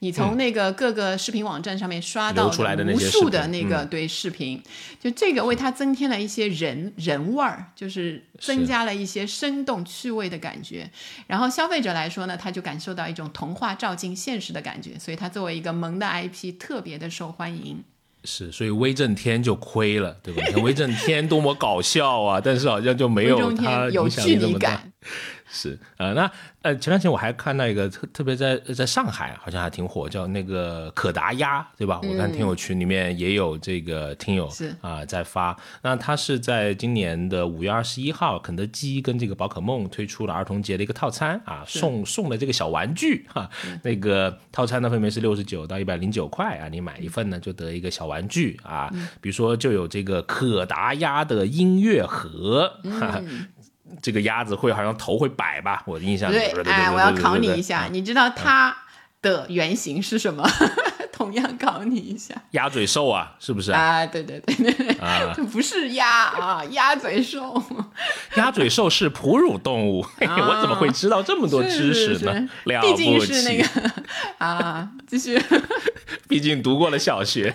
你从那个各个视频网站上面刷到无数的那个对视频，就这个为他增添了一些人人味儿，就是增加了一些生动趣味的感觉。然后消费者来说呢，他就感受到一种童话照进现实的感觉，所以它作为一个萌的 IP 特别的受欢迎。是，所以威震天就亏了，对吧？你看威震天多么搞笑啊，但是好像就没有 他有距离感。是呃，那呃，前段时间我还看到一个特特别在在上海好像还挺火，叫那个可达鸭，对吧？我看听友群里面也有这个听友是啊在发。那他是在今年的五月二十一号，肯德基跟这个宝可梦推出了儿童节的一个套餐啊，送送了这个小玩具哈。那个套餐呢分别是六十九到一百零九块啊，你买一份呢就得一个小玩具啊，比如说就有这个可达鸭的音乐盒哈。这个鸭子会好像头会摆吧？我的印象对，哎，我要考你一下，你知道它的原型是什么？同样考你一下，鸭嘴兽啊，是不是啊？对对对对对，这不是鸭啊，鸭嘴兽。鸭嘴兽是哺乳动物，我怎么会知道这么多知识呢？了不起，毕竟是那个啊，继续，毕竟读过了小学。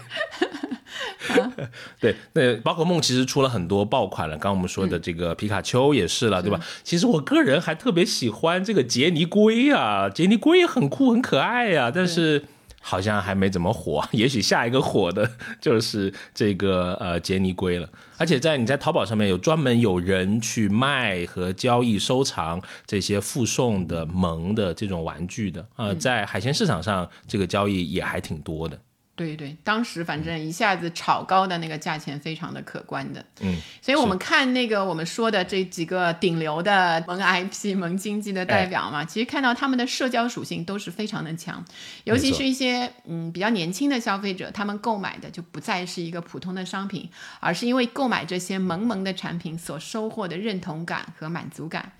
对，那宝可梦其实出了很多爆款了，刚刚我们说的这个皮卡丘也是了，对吧？其实我个人还特别喜欢这个杰尼龟啊，杰尼龟也很酷很可爱呀，但是好像还没怎么火，也许下一个火的就是这个呃杰尼龟了。而且在你在淘宝上面有专门有人去卖和交易收藏这些附送的萌的这种玩具的啊，在海鲜市场上这个交易也还挺多的。对对，当时反正一下子炒高的那个价钱非常的可观的，嗯，所以我们看那个我们说的这几个顶流的萌 IP、萌经济的代表嘛，其实看到他们的社交属性都是非常的强，尤其是一些嗯比较年轻的消费者，他们购买的就不再是一个普通的商品，而是因为购买这些萌萌的产品所收获的认同感和满足感。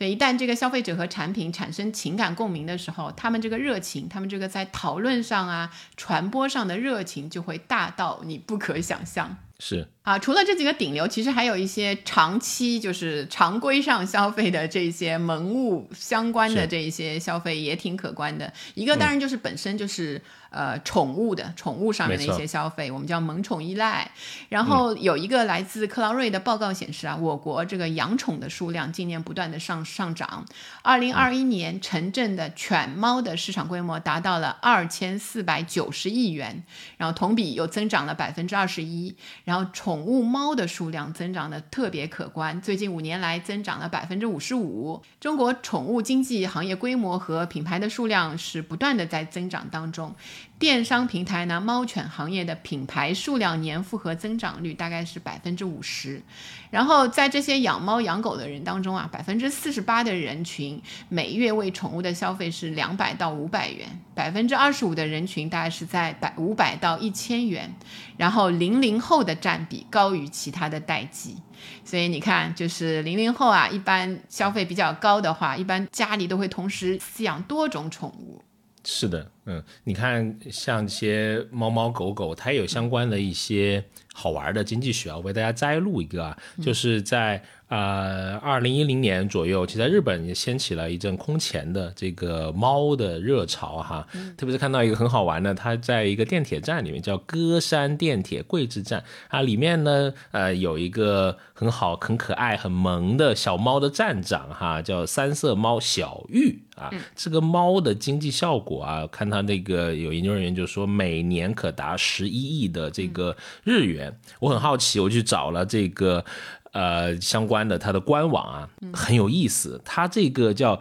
对一旦这个消费者和产品产生情感共鸣的时候，他们这个热情，他们这个在讨论上啊、传播上的热情就会大到你不可想象。是啊，除了这几个顶流，其实还有一些长期就是常规上消费的这些萌物相关的这一些消费也挺可观的。一个当然就是本身就是。呃，宠物的宠物上面的一些消费，我们叫萌宠依赖。然后有一个来自克劳瑞的报告显示啊，我国这个养宠的数量今年不断的上上涨。二零二一年城镇的犬猫的市场规模达到了二千四百九十亿元，然后同比又增长了百分之二十一。然后宠宠物猫的数量增长的特别可观，最近五年来增长了百分之五十五。中国宠物经济行业规模和品牌的数量是不断的在增长当中。电商平台呢，猫犬行业的品牌数量年复合增长率大概是百分之五十。然后在这些养猫养狗的人当中啊，百分之四十八的人群每月为宠物的消费是两百到五百元，百分之二十五的人群大概是在百五百到一千元。然后零零后的占比高于其他的代际，所以你看，就是零零后啊，一般消费比较高的话，一般家里都会同时饲养多种宠物。是的，嗯，你看像一些猫猫狗狗，它有相关的一些好玩的经济学啊，我为大家摘录一个啊，就是在。呃，二零一零年左右，其实在日本也掀起了一阵空前的这个猫的热潮哈。特别是看到一个很好玩的，它在一个电铁站里面叫歌山电铁桂枝站啊，里面呢，呃，有一个很好、很可爱、很萌的小猫的站长哈，叫三色猫小玉啊。这个猫的经济效果啊，看它那个有研究人员就说每年可达十一亿的这个日元。我很好奇，我去找了这个。呃，相关的它的官网啊，很有意思。它这个叫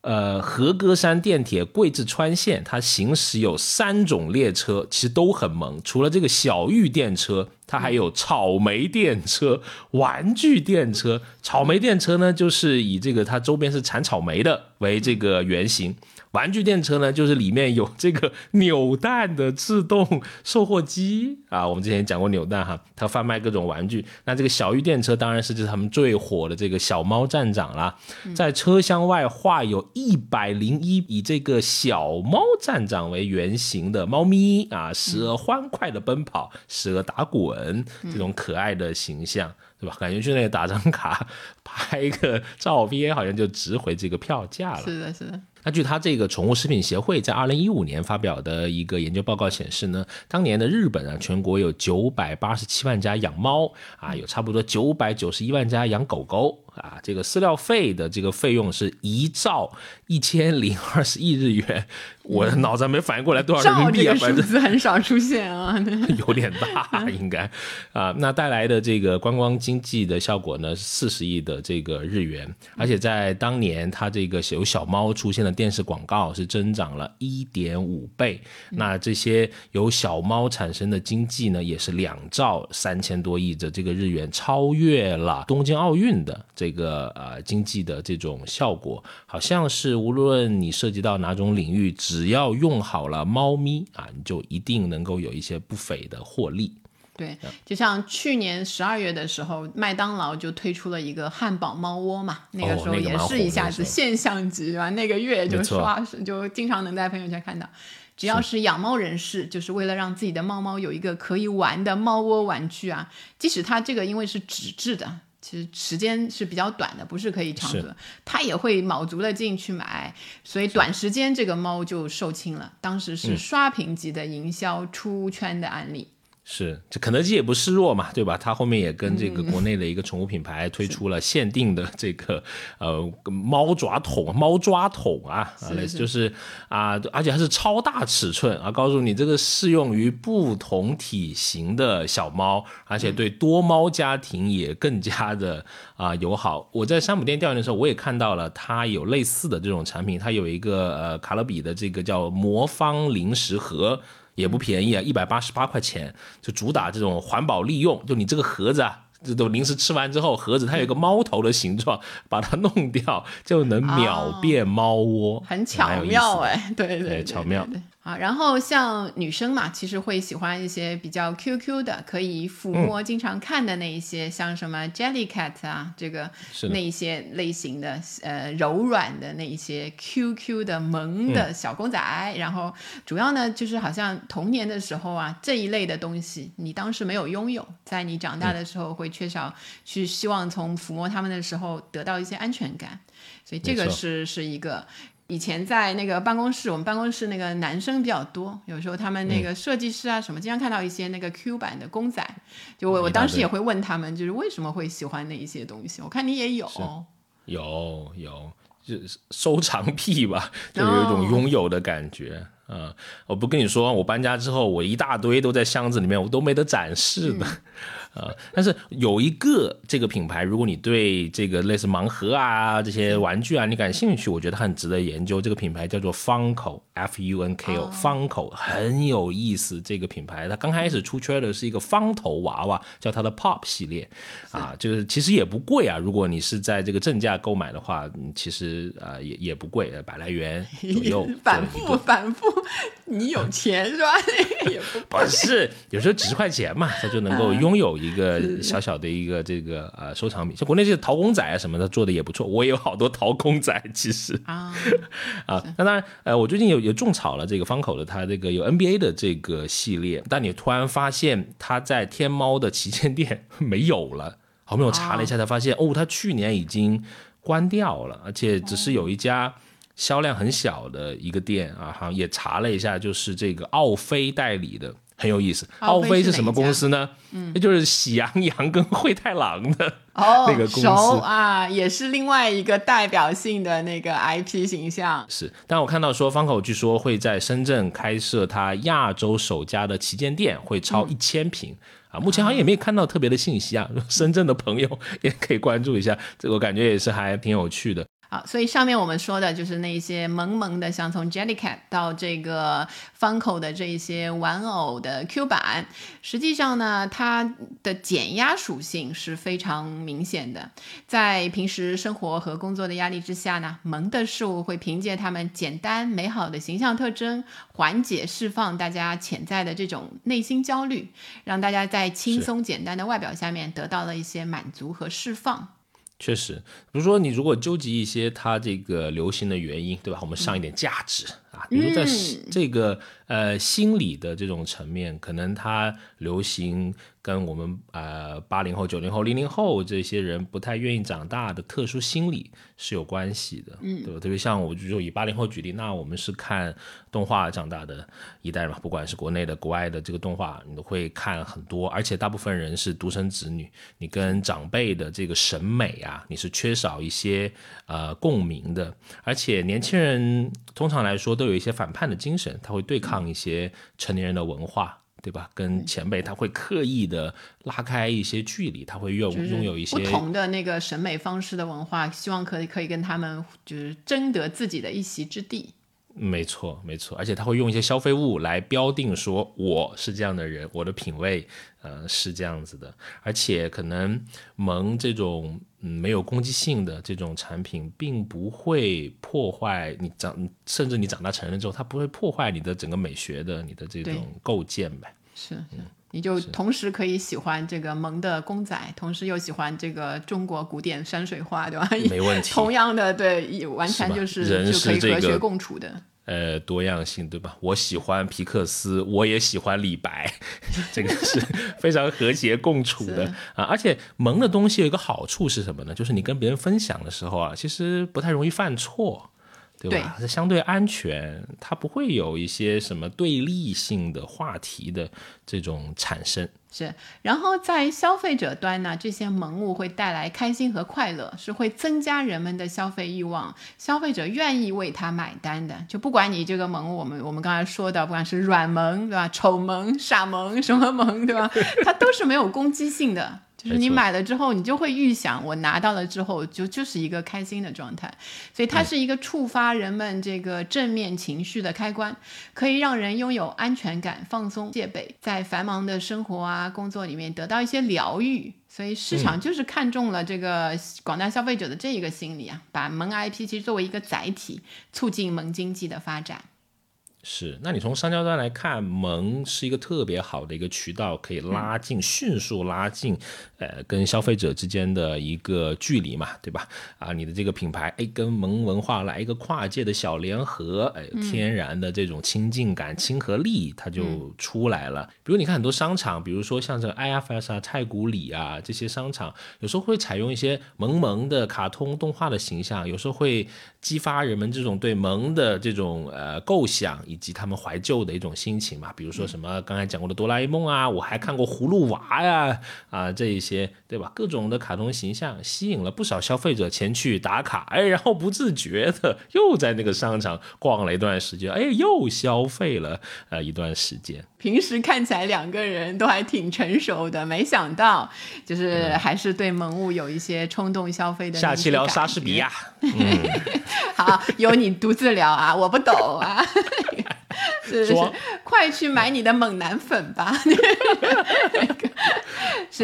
呃和歌山电铁桂志川线，它行驶有三种列车，其实都很萌。除了这个小玉电车，它还有草莓电车、玩具电车。草莓电车呢，就是以这个它周边是产草莓的为这个原型。玩具电车呢，就是里面有这个扭蛋的自动售货机 啊。我们之前讲过扭蛋哈，它贩卖各种玩具。那这个小玉电车当然是就是他们最火的这个小猫站长啦，在车厢外画有一百零一以这个小猫站长为原型的猫咪啊，时而欢快的奔跑，时而打滚，这种可爱的形象，对吧？感觉去那里打张卡，拍一个照片，好像就值回这个票价了。是的，是的。那据他这个宠物食品协会在二零一五年发表的一个研究报告显示呢，当年的日本啊，全国有九百八十七万家养猫啊，有差不多九百九十一万家养狗狗。啊，这个饲料费的这个费用是一兆一千零二十亿日元，我脑子还没反应过来多少人民币啊，反正很少出现啊，有点大 应该。啊，那带来的这个观光经济的效果呢，四十亿的这个日元，而且在当年它这个有小猫出现的电视广告是增长了一点五倍，那这些由小猫产生的经济呢，也是两兆三千多亿的这个日元，超越了东京奥运的这。这个呃经济的这种效果，好像是无论你涉及到哪种领域，只要用好了猫咪啊，你就一定能够有一些不菲的获利。对，就像去年十二月的时候，麦当劳就推出了一个汉堡猫窝嘛，那个时候也是一下子现象级，对吧？那个月就刷，就经常能在朋友圈看到。只要是养猫人士，就是为了让自己的猫猫有一个可以玩的猫窝玩具啊，即使它这个因为是纸质的。其实时间是比较短的，不是可以长的，他也会卯足了劲去买，所以短时间这个猫就售罄了。当时是刷屏级的营销出圈的案例。是，这肯德基也不示弱嘛，对吧？它后面也跟这个国内的一个宠物品牌推出了限定的这个呃猫爪桶、猫抓桶啊，啊，就是啊，而且还是超大尺寸啊，告诉你这个适用于不同体型的小猫，而且对多猫家庭也更加的啊友好。我在山姆店调研的时候，我也看到了它有类似的这种产品，它有一个呃卡乐比的这个叫魔方零食盒。也不便宜啊，一百八十八块钱，就主打这种环保利用。就你这个盒子啊，这都零食吃完之后，盒子它有一个猫头的形状，把它弄掉就能秒变猫窝，很巧妙哎，对对，巧妙。啊，然后像女生嘛，其实会喜欢一些比较 Q Q 的，可以抚摸、经常看的那一些，像什么 Jellycat 啊，这个那一些类型的，呃，柔软的那一些 Q Q 的萌的小公仔。然后主要呢，就是好像童年的时候啊，这一类的东西你当时没有拥有，在你长大的时候会缺少，去希望从抚摸他们的时候得到一些安全感，所以这个是是一个。以前在那个办公室，我们办公室那个男生比较多，有时候他们那个设计师啊什么，经常看到一些那个 Q 版的公仔，就我我当时也会问他们，就是为什么会喜欢那一些东西？我看你也有，有有，就是收藏癖吧，就有一种拥有的感觉啊！我不跟你说，我搬家之后，我一大堆都在箱子里面，我都没得展示的。呃，但是有一个这个品牌，如果你对这个类似盲盒啊这些玩具啊你感兴趣，我觉得很值得研究。这个品牌叫做 Funko，F U N K O，Funko 很有意思。这个品牌它刚开始出圈的是一个方头娃娃，叫它的 Pop 系列，啊，就是其实也不贵啊。如果你是在这个正价购买的话，其实啊也也不贵，百来元左右。反复反复，你有钱是吧？也不不是，有时候几十块钱嘛，它就能够拥有。一个 小小的一个这个呃收藏品，像国内这些陶公仔啊什么的做的也不错，我也有好多陶公仔，其实啊 啊，那当然呃，我最近有有种草了这个方口的，它这个有 NBA 的这个系列，但你突然发现它在天猫的旗舰店没有了，后面我查了一下才发现，哦，它去年已经关掉了，而且只是有一家销量很小的一个店啊，好像也查了一下，就是这个奥飞代理的。很有意思，奥飞是什么公司呢？嗯，那就是喜羊羊跟灰太狼的 那个公司啊，也是另外一个代表性的那个 IP 形象。是，但我看到说方口据说会在深圳开设它亚洲首家的旗舰店，会超一千平啊。目前好像也没有看到特别的信息啊。深圳的朋友也可以关注一下，这我感觉也是还挺有趣的。好，所以上面我们说的就是那些萌萌的，像从 Jellycat 到这个 Funko 的这一些玩偶的 Q 版，实际上呢，它的减压属性是非常明显的。在平时生活和工作的压力之下呢，萌的事物会凭借它们简单美好的形象特征，缓解释放大家潜在的这种内心焦虑，让大家在轻松简单的外表下面得到了一些满足和释放。确实，比如说你如果纠集一些它这个流行的原因，对吧？我们上一点价值啊，比如在这个呃心理的这种层面，可能它流行。跟我们呃八零后、九零后、零零后这些人不太愿意长大的特殊心理是有关系的，嗯，对吧？特别像我就以八零后举例，那我们是看动画长大的一代嘛，不管是国内的、国外的这个动画，你都会看很多，而且大部分人是独生子女，你跟长辈的这个审美啊，你是缺少一些呃共鸣的，而且年轻人通常来说都有一些反叛的精神，他会对抗一些成年人的文化。对吧？跟前辈他会刻意的拉开一些距离，他会拥拥有一些不同的那个审美方式的文化，希望可以可以跟他们就是争得自己的一席之地。没错，没错，而且他会用一些消费物来标定说我是这样的人，我的品味呃是这样子的，而且可能萌这种嗯没有攻击性的这种产品，并不会破坏你长，甚至你长大成人之后，它不会破坏你的整个美学的你的这种构建呗。是是。你就同时可以喜欢这个萌的公仔，同时又喜欢这个中国古典山水画，对吧？没问题。同样的，对，完全就是就可以和谐共处的。呃，多样性对吧？我喜欢皮克斯，我也喜欢李白，这个是非常和谐共处的啊。而且萌的东西有一个好处是什么呢？就是你跟别人分享的时候啊，其实不太容易犯错。对吧？它相对安全，它不会有一些什么对立性的话题的这种产生。是，然后在消费者端呢，这些萌物会带来开心和快乐，是会增加人们的消费欲望，消费者愿意为它买单的。就不管你这个萌物，我们我们刚才说的，不管是软萌对吧，丑萌、傻萌什么萌对吧，它都是没有攻击性的。就是你买了之后，你就会预想我拿到了之后就就是一个开心的状态，所以它是一个触发人们这个正面情绪的开关，可以让人拥有安全感、放松戒备，在繁忙的生活啊工作里面得到一些疗愈。所以市场就是看中了这个广大消费者的这一个心理啊，把萌 IP 其实作为一个载体，促进萌经济的发展。是，那你从商家端来看，萌是一个特别好的一个渠道，可以拉近、迅速拉近，呃，跟消费者之间的一个距离嘛，对吧？啊，你的这个品牌，哎，跟萌文化来一个跨界的小联合，哎，天然的这种亲近感、亲和力，它就出来了。比如你看很多商场，比如说像这个 IFS 啊、太古里啊这些商场，有时候会采用一些萌萌的卡通动画的形象，有时候会激发人们这种对萌的这种呃构想。以及他们怀旧的一种心情嘛，比如说什么刚才讲过的哆啦 A 梦啊，我还看过葫芦娃呀，啊这一些对吧？各种的卡通形象吸引了不少消费者前去打卡，哎，然后不自觉的又在那个商场逛了一段时间，哎，又消费了呃一段时间。平时看起来两个人都还挺成熟的，没想到就是还是对萌物有一些冲动消费的。下期聊莎士比亚。嗯 好，由你独自聊啊，我不懂啊。是是，快去买你的猛男粉吧！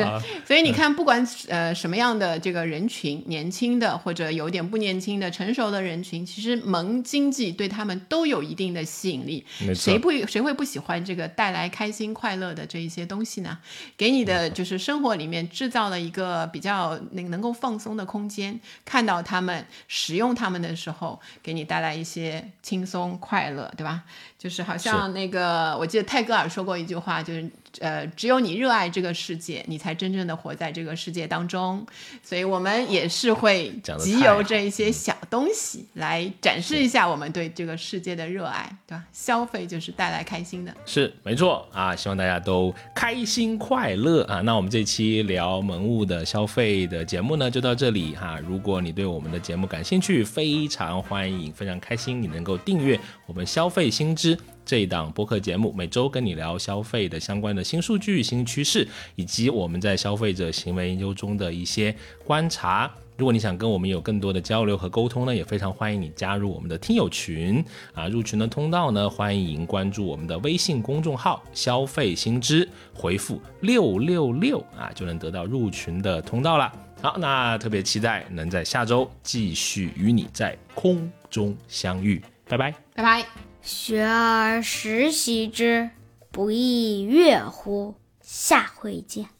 是，所以你看，不管呃什么样的这个人群，年轻的或者有点不年轻的成熟的人群，其实萌经济对他们都有一定的吸引力。谁不谁会不喜欢这个带来开心快乐的这一些东西呢？给你的 就是生活里面制造了一个比较能能够放松的空间，看到他们使用他们的时候，给你带来一些轻松快乐，对吧？就是好像那个，我记得泰戈尔说过一句话，就是。呃，只有你热爱这个世界，你才真正的活在这个世界当中。所以，我们也是会集邮这一些小东西来展示一下我们对这个世界的热爱，对吧？消费就是带来开心的，是没错啊！希望大家都开心快乐啊！那我们这期聊萌物的消费的节目呢，就到这里哈。如果你对我们的节目感兴趣，非常欢迎，非常开心你能够订阅我们消费新知。这一档播客节目每周跟你聊消费的相关的新数据、新趋势，以及我们在消费者行为研究中的一些观察。如果你想跟我们有更多的交流和沟通呢，也非常欢迎你加入我们的听友群啊。入群的通道呢，欢迎关注我们的微信公众号“消费新知”，回复六六六啊，就能得到入群的通道了。好，那特别期待能在下周继续与你在空中相遇。拜拜，拜拜。学而时习之，不亦说乎？下回见。